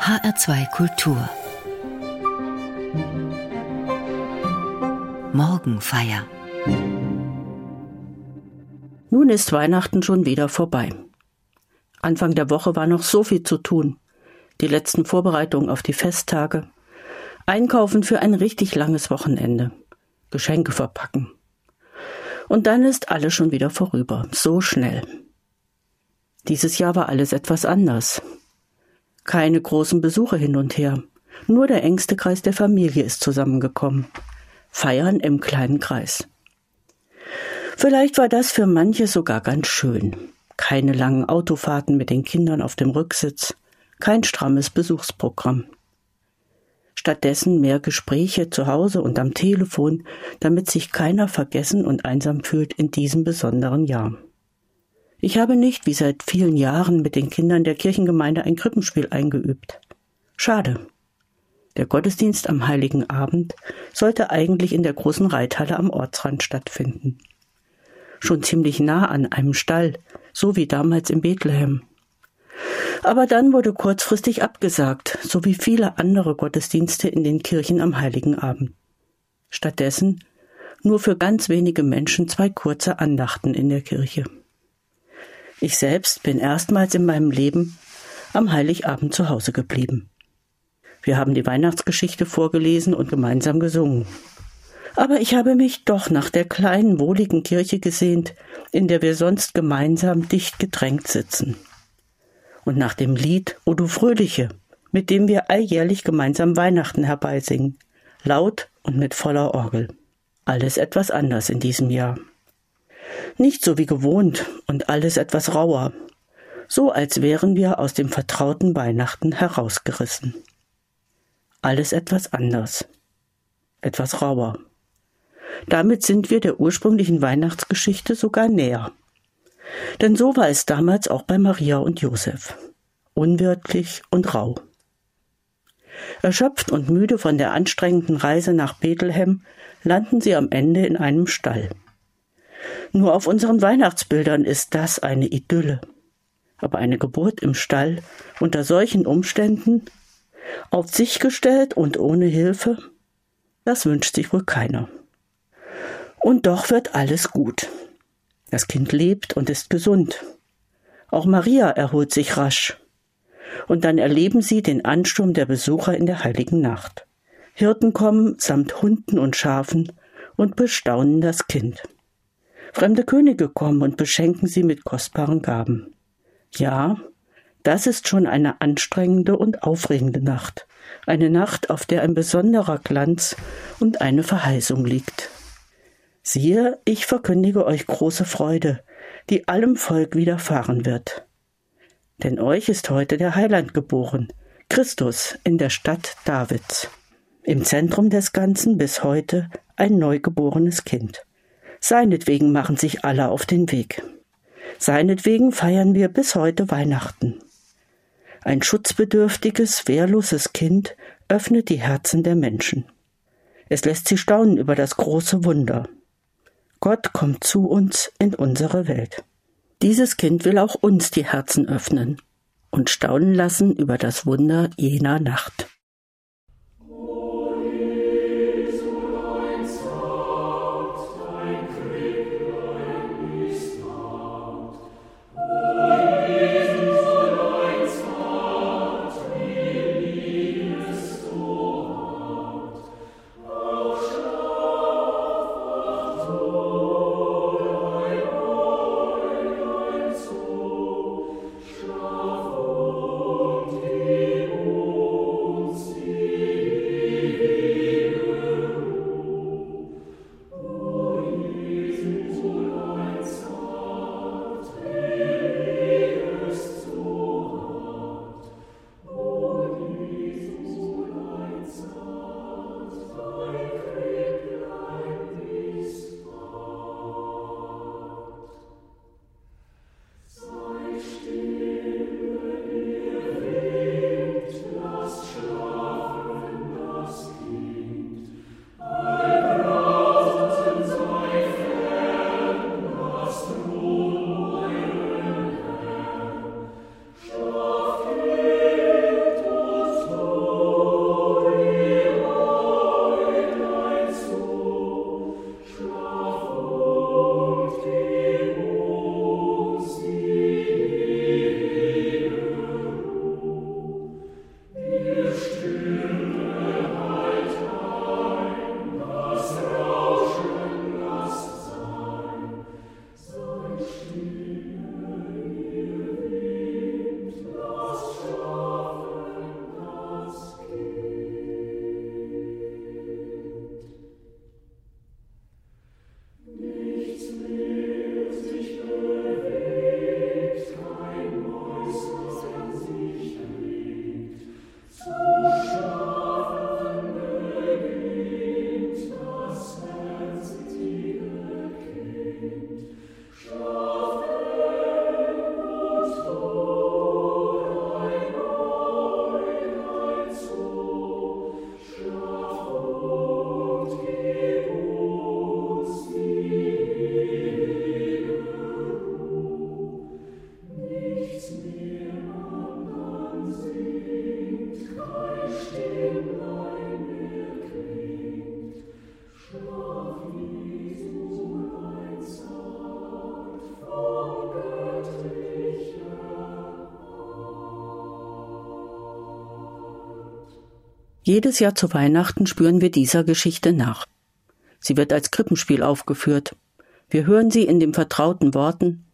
HR2 Kultur Morgenfeier Nun ist Weihnachten schon wieder vorbei. Anfang der Woche war noch so viel zu tun. Die letzten Vorbereitungen auf die Festtage, Einkaufen für ein richtig langes Wochenende, Geschenke verpacken. Und dann ist alles schon wieder vorüber, so schnell. Dieses Jahr war alles etwas anders. Keine großen Besuche hin und her. Nur der engste Kreis der Familie ist zusammengekommen. Feiern im kleinen Kreis. Vielleicht war das für manche sogar ganz schön. Keine langen Autofahrten mit den Kindern auf dem Rücksitz, kein strammes Besuchsprogramm. Stattdessen mehr Gespräche zu Hause und am Telefon, damit sich keiner vergessen und einsam fühlt in diesem besonderen Jahr. Ich habe nicht, wie seit vielen Jahren, mit den Kindern der Kirchengemeinde ein Krippenspiel eingeübt. Schade. Der Gottesdienst am heiligen Abend sollte eigentlich in der großen Reithalle am Ortsrand stattfinden. Schon ziemlich nah an einem Stall, so wie damals in Bethlehem. Aber dann wurde kurzfristig abgesagt, so wie viele andere Gottesdienste in den Kirchen am heiligen Abend. Stattdessen nur für ganz wenige Menschen zwei kurze Andachten in der Kirche. Ich selbst bin erstmals in meinem Leben am Heiligabend zu Hause geblieben. Wir haben die Weihnachtsgeschichte vorgelesen und gemeinsam gesungen. Aber ich habe mich doch nach der kleinen, wohligen Kirche gesehnt, in der wir sonst gemeinsam dicht gedrängt sitzen. Und nach dem Lied O du Fröhliche, mit dem wir alljährlich gemeinsam Weihnachten herbeisingen, laut und mit voller Orgel. Alles etwas anders in diesem Jahr. Nicht so wie gewohnt und alles etwas rauer, so als wären wir aus dem vertrauten Weihnachten herausgerissen. Alles etwas anders, etwas rauer. Damit sind wir der ursprünglichen Weihnachtsgeschichte sogar näher. Denn so war es damals auch bei Maria und Josef. Unwirtlich und rau. Erschöpft und müde von der anstrengenden Reise nach Bethlehem landen sie am Ende in einem Stall. Nur auf unseren Weihnachtsbildern ist das eine Idylle. Aber eine Geburt im Stall unter solchen Umständen, auf sich gestellt und ohne Hilfe, das wünscht sich wohl keiner. Und doch wird alles gut. Das Kind lebt und ist gesund. Auch Maria erholt sich rasch. Und dann erleben sie den Ansturm der Besucher in der heiligen Nacht. Hirten kommen samt Hunden und Schafen und bestaunen das Kind. Fremde Könige kommen und beschenken sie mit kostbaren Gaben. Ja, das ist schon eine anstrengende und aufregende Nacht. Eine Nacht, auf der ein besonderer Glanz und eine Verheißung liegt. Siehe, ich verkündige euch große Freude, die allem Volk widerfahren wird. Denn euch ist heute der Heiland geboren, Christus in der Stadt Davids. Im Zentrum des Ganzen bis heute ein neugeborenes Kind. Seinetwegen machen sich alle auf den Weg. Seinetwegen feiern wir bis heute Weihnachten. Ein schutzbedürftiges, wehrloses Kind öffnet die Herzen der Menschen. Es lässt sie staunen über das große Wunder. Gott kommt zu uns in unsere Welt. Dieses Kind will auch uns die Herzen öffnen und staunen lassen über das Wunder jener Nacht. Jedes Jahr zu Weihnachten spüren wir dieser Geschichte nach. Sie wird als Krippenspiel aufgeführt. Wir hören sie in den vertrauten Worten.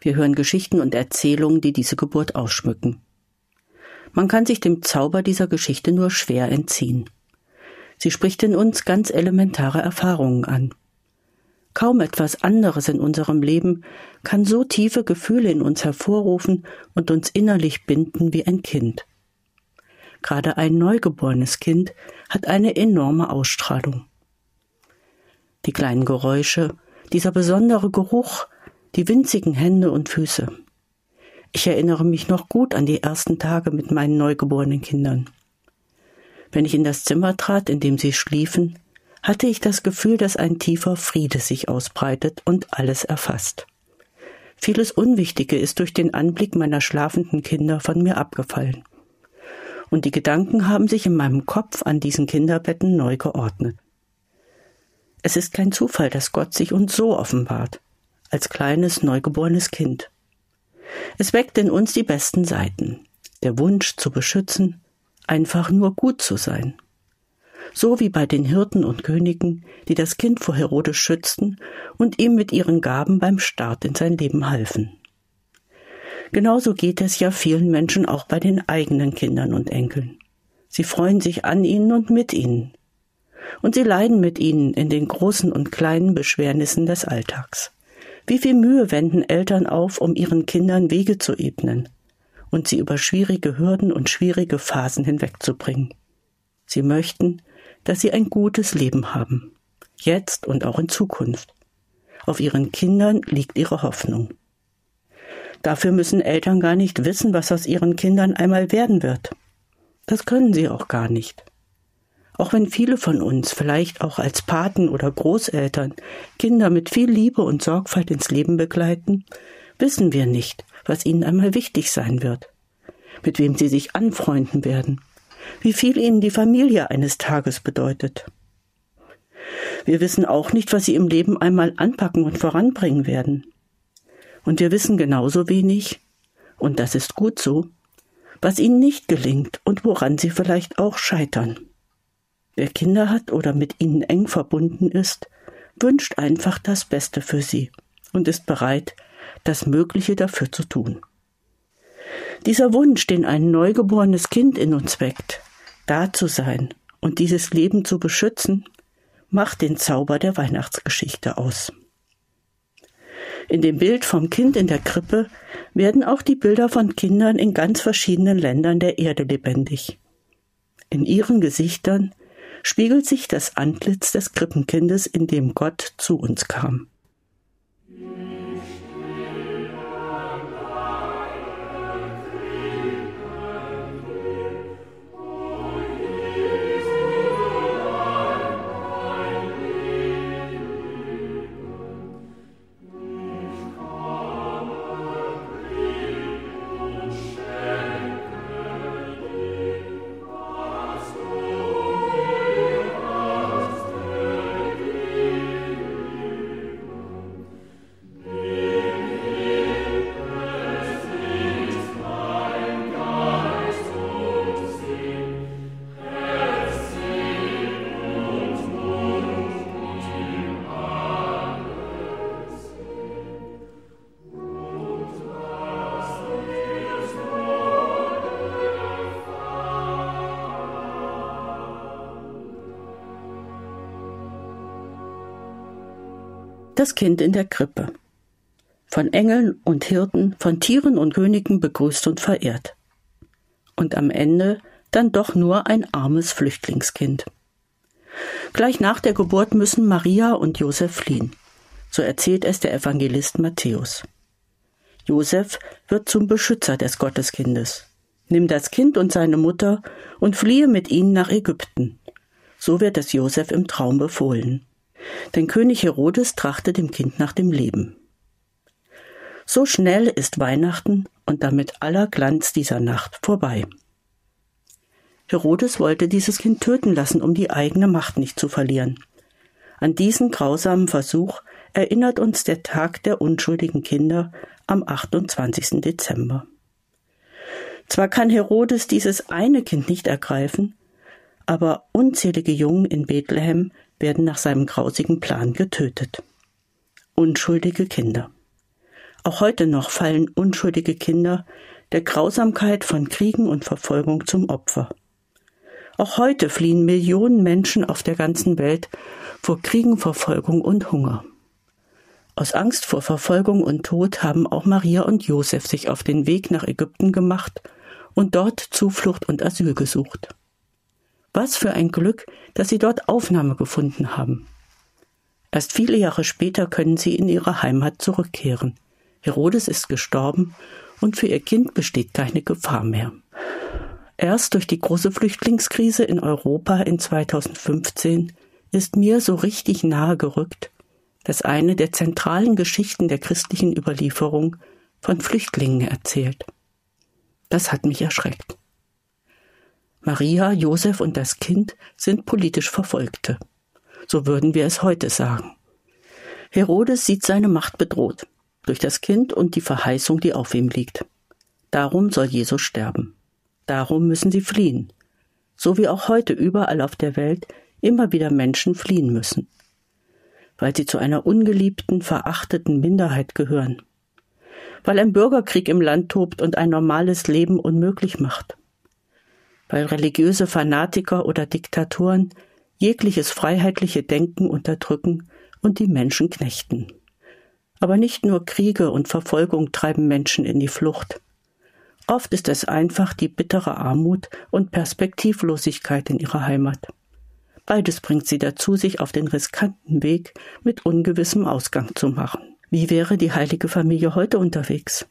Wir hören Geschichten und Erzählungen, die diese Geburt ausschmücken. Man kann sich dem Zauber dieser Geschichte nur schwer entziehen. Sie spricht in uns ganz elementare Erfahrungen an. Kaum etwas anderes in unserem Leben kann so tiefe Gefühle in uns hervorrufen und uns innerlich binden wie ein Kind. Gerade ein neugeborenes Kind hat eine enorme Ausstrahlung. Die kleinen Geräusche, dieser besondere Geruch, die winzigen Hände und Füße. Ich erinnere mich noch gut an die ersten Tage mit meinen neugeborenen Kindern. Wenn ich in das Zimmer trat, in dem sie schliefen, hatte ich das Gefühl, dass ein tiefer Friede sich ausbreitet und alles erfasst. Vieles Unwichtige ist durch den Anblick meiner schlafenden Kinder von mir abgefallen. Und die Gedanken haben sich in meinem Kopf an diesen Kinderbetten neu geordnet. Es ist kein Zufall, dass Gott sich uns so offenbart, als kleines neugeborenes Kind. Es weckt in uns die besten Seiten, der Wunsch zu beschützen, einfach nur gut zu sein so wie bei den Hirten und Königen, die das Kind vor Herodes schützten und ihm mit ihren Gaben beim Start in sein Leben halfen. Genauso geht es ja vielen Menschen auch bei den eigenen Kindern und Enkeln. Sie freuen sich an ihnen und mit ihnen. Und sie leiden mit ihnen in den großen und kleinen Beschwernissen des Alltags. Wie viel Mühe wenden Eltern auf, um ihren Kindern Wege zu ebnen und sie über schwierige Hürden und schwierige Phasen hinwegzubringen. Sie möchten, dass sie ein gutes Leben haben, jetzt und auch in Zukunft. Auf ihren Kindern liegt ihre Hoffnung. Dafür müssen Eltern gar nicht wissen, was aus ihren Kindern einmal werden wird. Das können sie auch gar nicht. Auch wenn viele von uns, vielleicht auch als Paten oder Großeltern, Kinder mit viel Liebe und Sorgfalt ins Leben begleiten, wissen wir nicht, was ihnen einmal wichtig sein wird, mit wem sie sich anfreunden werden wie viel ihnen die Familie eines Tages bedeutet. Wir wissen auch nicht, was sie im Leben einmal anpacken und voranbringen werden. Und wir wissen genauso wenig, und das ist gut so, was ihnen nicht gelingt und woran sie vielleicht auch scheitern. Wer Kinder hat oder mit ihnen eng verbunden ist, wünscht einfach das Beste für sie und ist bereit, das Mögliche dafür zu tun. Dieser Wunsch, den ein neugeborenes Kind in uns weckt, da zu sein und dieses Leben zu beschützen, macht den Zauber der Weihnachtsgeschichte aus. In dem Bild vom Kind in der Krippe werden auch die Bilder von Kindern in ganz verschiedenen Ländern der Erde lebendig. In ihren Gesichtern spiegelt sich das Antlitz des Krippenkindes, in dem Gott zu uns kam. Das Kind in der Krippe. Von Engeln und Hirten, von Tieren und Königen begrüßt und verehrt. Und am Ende dann doch nur ein armes Flüchtlingskind. Gleich nach der Geburt müssen Maria und Josef fliehen. So erzählt es der Evangelist Matthäus. Josef wird zum Beschützer des Gotteskindes. Nimm das Kind und seine Mutter und fliehe mit ihnen nach Ägypten. So wird es Josef im Traum befohlen. Denn König Herodes trachtet dem Kind nach dem Leben. So schnell ist Weihnachten und damit aller Glanz dieser Nacht vorbei. Herodes wollte dieses Kind töten lassen, um die eigene Macht nicht zu verlieren. An diesen grausamen Versuch erinnert uns der Tag der unschuldigen Kinder am 28. Dezember. Zwar kann Herodes dieses eine Kind nicht ergreifen, aber unzählige Jungen in Bethlehem werden nach seinem grausigen Plan getötet. Unschuldige Kinder. Auch heute noch fallen unschuldige Kinder der Grausamkeit von Kriegen und Verfolgung zum Opfer. Auch heute fliehen Millionen Menschen auf der ganzen Welt vor Kriegen, Verfolgung und Hunger. Aus Angst vor Verfolgung und Tod haben auch Maria und Josef sich auf den Weg nach Ägypten gemacht und dort Zuflucht und Asyl gesucht. Was für ein Glück, dass sie dort Aufnahme gefunden haben. Erst viele Jahre später können sie in ihre Heimat zurückkehren. Herodes ist gestorben und für ihr Kind besteht keine Gefahr mehr. Erst durch die große Flüchtlingskrise in Europa in 2015 ist mir so richtig nahe gerückt, dass eine der zentralen Geschichten der christlichen Überlieferung von Flüchtlingen erzählt. Das hat mich erschreckt. Maria, Josef und das Kind sind politisch Verfolgte. So würden wir es heute sagen. Herodes sieht seine Macht bedroht durch das Kind und die Verheißung, die auf ihm liegt. Darum soll Jesus sterben. Darum müssen sie fliehen. So wie auch heute überall auf der Welt immer wieder Menschen fliehen müssen. Weil sie zu einer ungeliebten, verachteten Minderheit gehören. Weil ein Bürgerkrieg im Land tobt und ein normales Leben unmöglich macht. Weil religiöse Fanatiker oder Diktatoren jegliches freiheitliche Denken unterdrücken und die Menschen knechten. Aber nicht nur Kriege und Verfolgung treiben Menschen in die Flucht. Oft ist es einfach die bittere Armut und Perspektivlosigkeit in ihrer Heimat. Beides bringt sie dazu, sich auf den riskanten Weg mit ungewissem Ausgang zu machen. Wie wäre die heilige Familie heute unterwegs?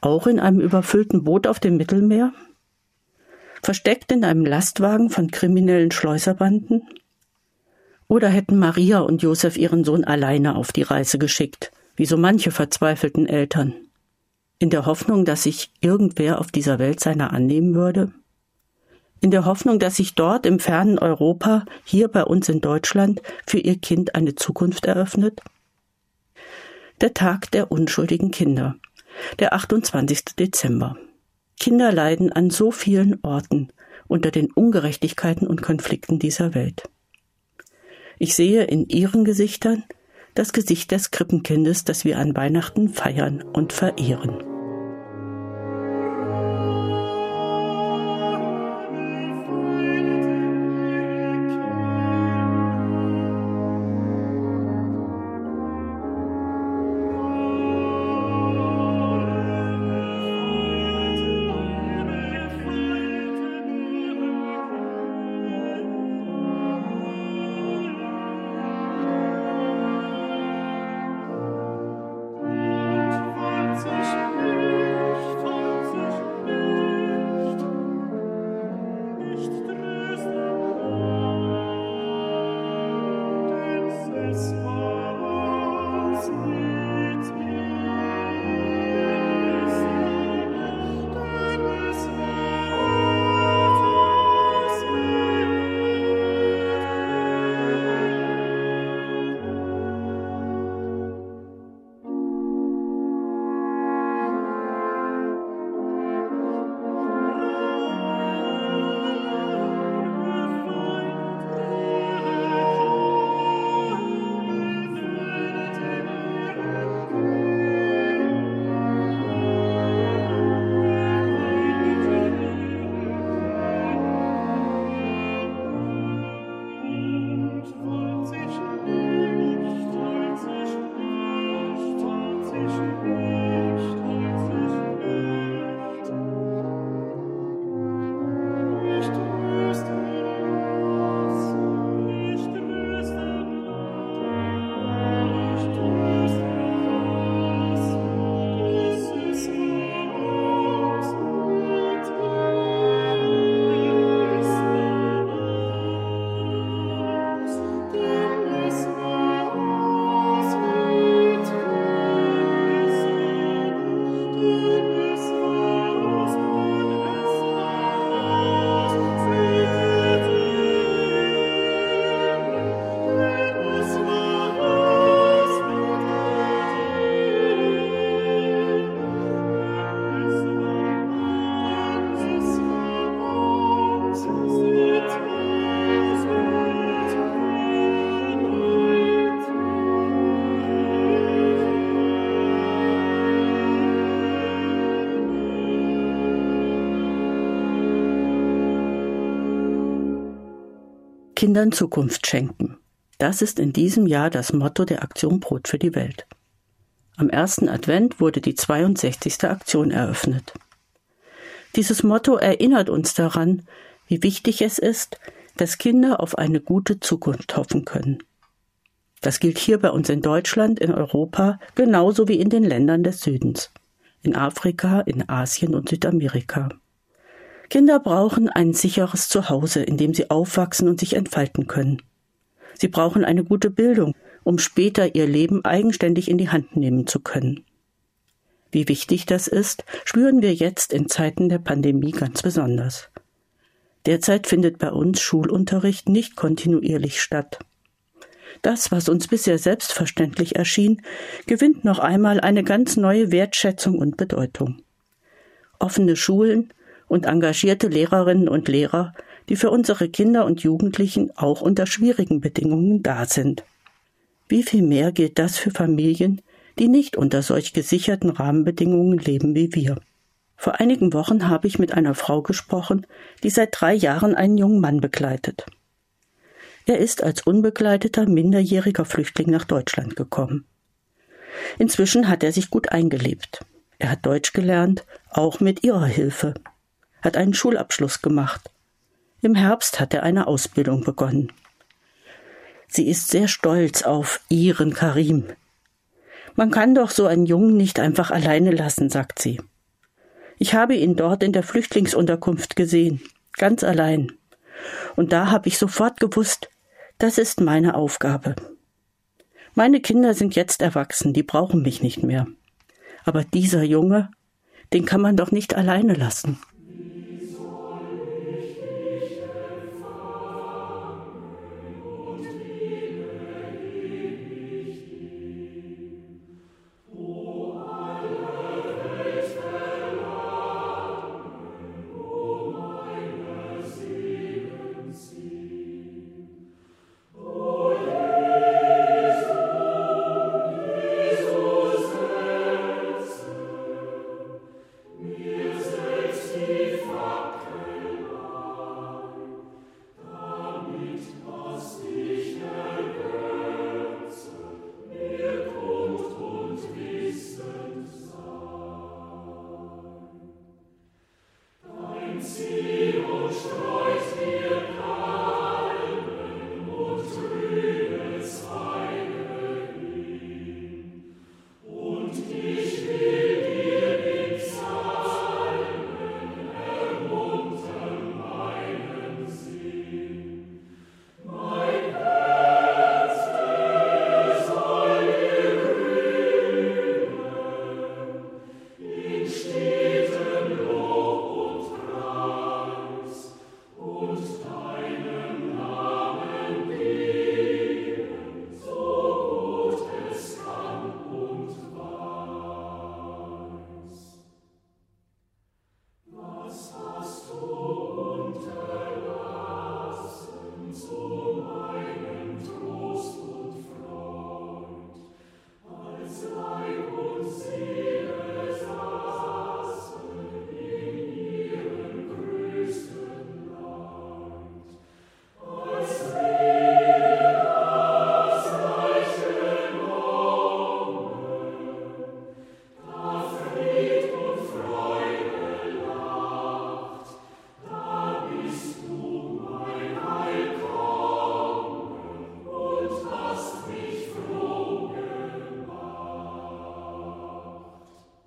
Auch in einem überfüllten Boot auf dem Mittelmeer? Versteckt in einem Lastwagen von kriminellen Schleuserbanden? Oder hätten Maria und Josef ihren Sohn alleine auf die Reise geschickt, wie so manche verzweifelten Eltern, in der Hoffnung, dass sich irgendwer auf dieser Welt seiner annehmen würde? In der Hoffnung, dass sich dort im fernen Europa, hier bei uns in Deutschland, für ihr Kind eine Zukunft eröffnet? Der Tag der unschuldigen Kinder, der 28. Dezember. Kinder leiden an so vielen Orten unter den Ungerechtigkeiten und Konflikten dieser Welt. Ich sehe in ihren Gesichtern das Gesicht des Krippenkindes, das wir an Weihnachten feiern und verehren. Kindern Zukunft schenken. Das ist in diesem Jahr das Motto der Aktion Brot für die Welt. Am ersten Advent wurde die 62. Aktion eröffnet. Dieses Motto erinnert uns daran, wie wichtig es ist, dass Kinder auf eine gute Zukunft hoffen können. Das gilt hier bei uns in Deutschland, in Europa, genauso wie in den Ländern des Südens, in Afrika, in Asien und Südamerika. Kinder brauchen ein sicheres Zuhause, in dem sie aufwachsen und sich entfalten können. Sie brauchen eine gute Bildung, um später ihr Leben eigenständig in die Hand nehmen zu können. Wie wichtig das ist, spüren wir jetzt in Zeiten der Pandemie ganz besonders. Derzeit findet bei uns Schulunterricht nicht kontinuierlich statt. Das, was uns bisher selbstverständlich erschien, gewinnt noch einmal eine ganz neue Wertschätzung und Bedeutung. Offene Schulen und engagierte Lehrerinnen und Lehrer, die für unsere Kinder und Jugendlichen auch unter schwierigen Bedingungen da sind. Wie viel mehr gilt das für Familien, die nicht unter solch gesicherten Rahmenbedingungen leben wie wir. Vor einigen Wochen habe ich mit einer Frau gesprochen, die seit drei Jahren einen jungen Mann begleitet. Er ist als unbegleiteter minderjähriger Flüchtling nach Deutschland gekommen. Inzwischen hat er sich gut eingelebt. Er hat Deutsch gelernt, auch mit ihrer Hilfe, hat einen Schulabschluss gemacht. Im Herbst hat er eine Ausbildung begonnen. Sie ist sehr stolz auf ihren Karim. Man kann doch so einen Jungen nicht einfach alleine lassen, sagt sie. Ich habe ihn dort in der Flüchtlingsunterkunft gesehen, ganz allein. Und da habe ich sofort gewusst, das ist meine Aufgabe. Meine Kinder sind jetzt erwachsen, die brauchen mich nicht mehr. Aber dieser Junge, den kann man doch nicht alleine lassen.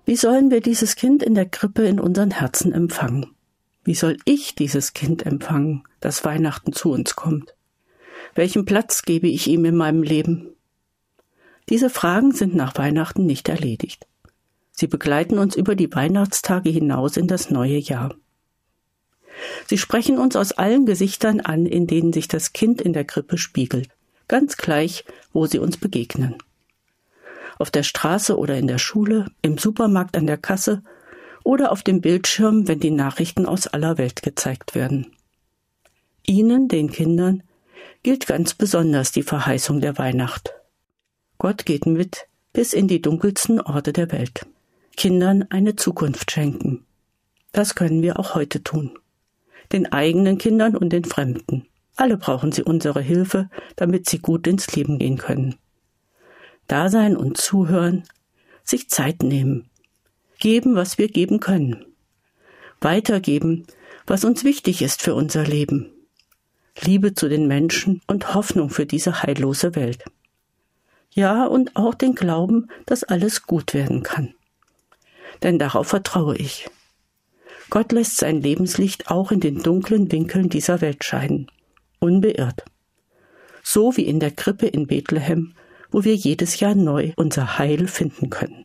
Wie sollen wir dieses Kind in der Krippe in unseren Herzen empfangen? Wie soll ich dieses Kind empfangen, das Weihnachten zu uns kommt? Welchen Platz gebe ich ihm in meinem Leben? Diese Fragen sind nach Weihnachten nicht erledigt. Sie begleiten uns über die Weihnachtstage hinaus in das neue Jahr. Sie sprechen uns aus allen Gesichtern an, in denen sich das Kind in der Krippe spiegelt, ganz gleich, wo sie uns begegnen auf der Straße oder in der Schule, im Supermarkt an der Kasse oder auf dem Bildschirm, wenn die Nachrichten aus aller Welt gezeigt werden. Ihnen, den Kindern, gilt ganz besonders die Verheißung der Weihnacht. Gott geht mit bis in die dunkelsten Orte der Welt. Kindern eine Zukunft schenken. Das können wir auch heute tun. Den eigenen Kindern und den Fremden. Alle brauchen sie unsere Hilfe, damit sie gut ins Leben gehen können. Dasein und zuhören, sich Zeit nehmen, geben, was wir geben können, weitergeben, was uns wichtig ist für unser Leben, Liebe zu den Menschen und Hoffnung für diese heillose Welt. Ja, und auch den Glauben, dass alles gut werden kann. Denn darauf vertraue ich. Gott lässt sein Lebenslicht auch in den dunklen Winkeln dieser Welt scheinen unbeirrt. So wie in der Krippe in Bethlehem, wo wir jedes Jahr neu unser Heil finden können.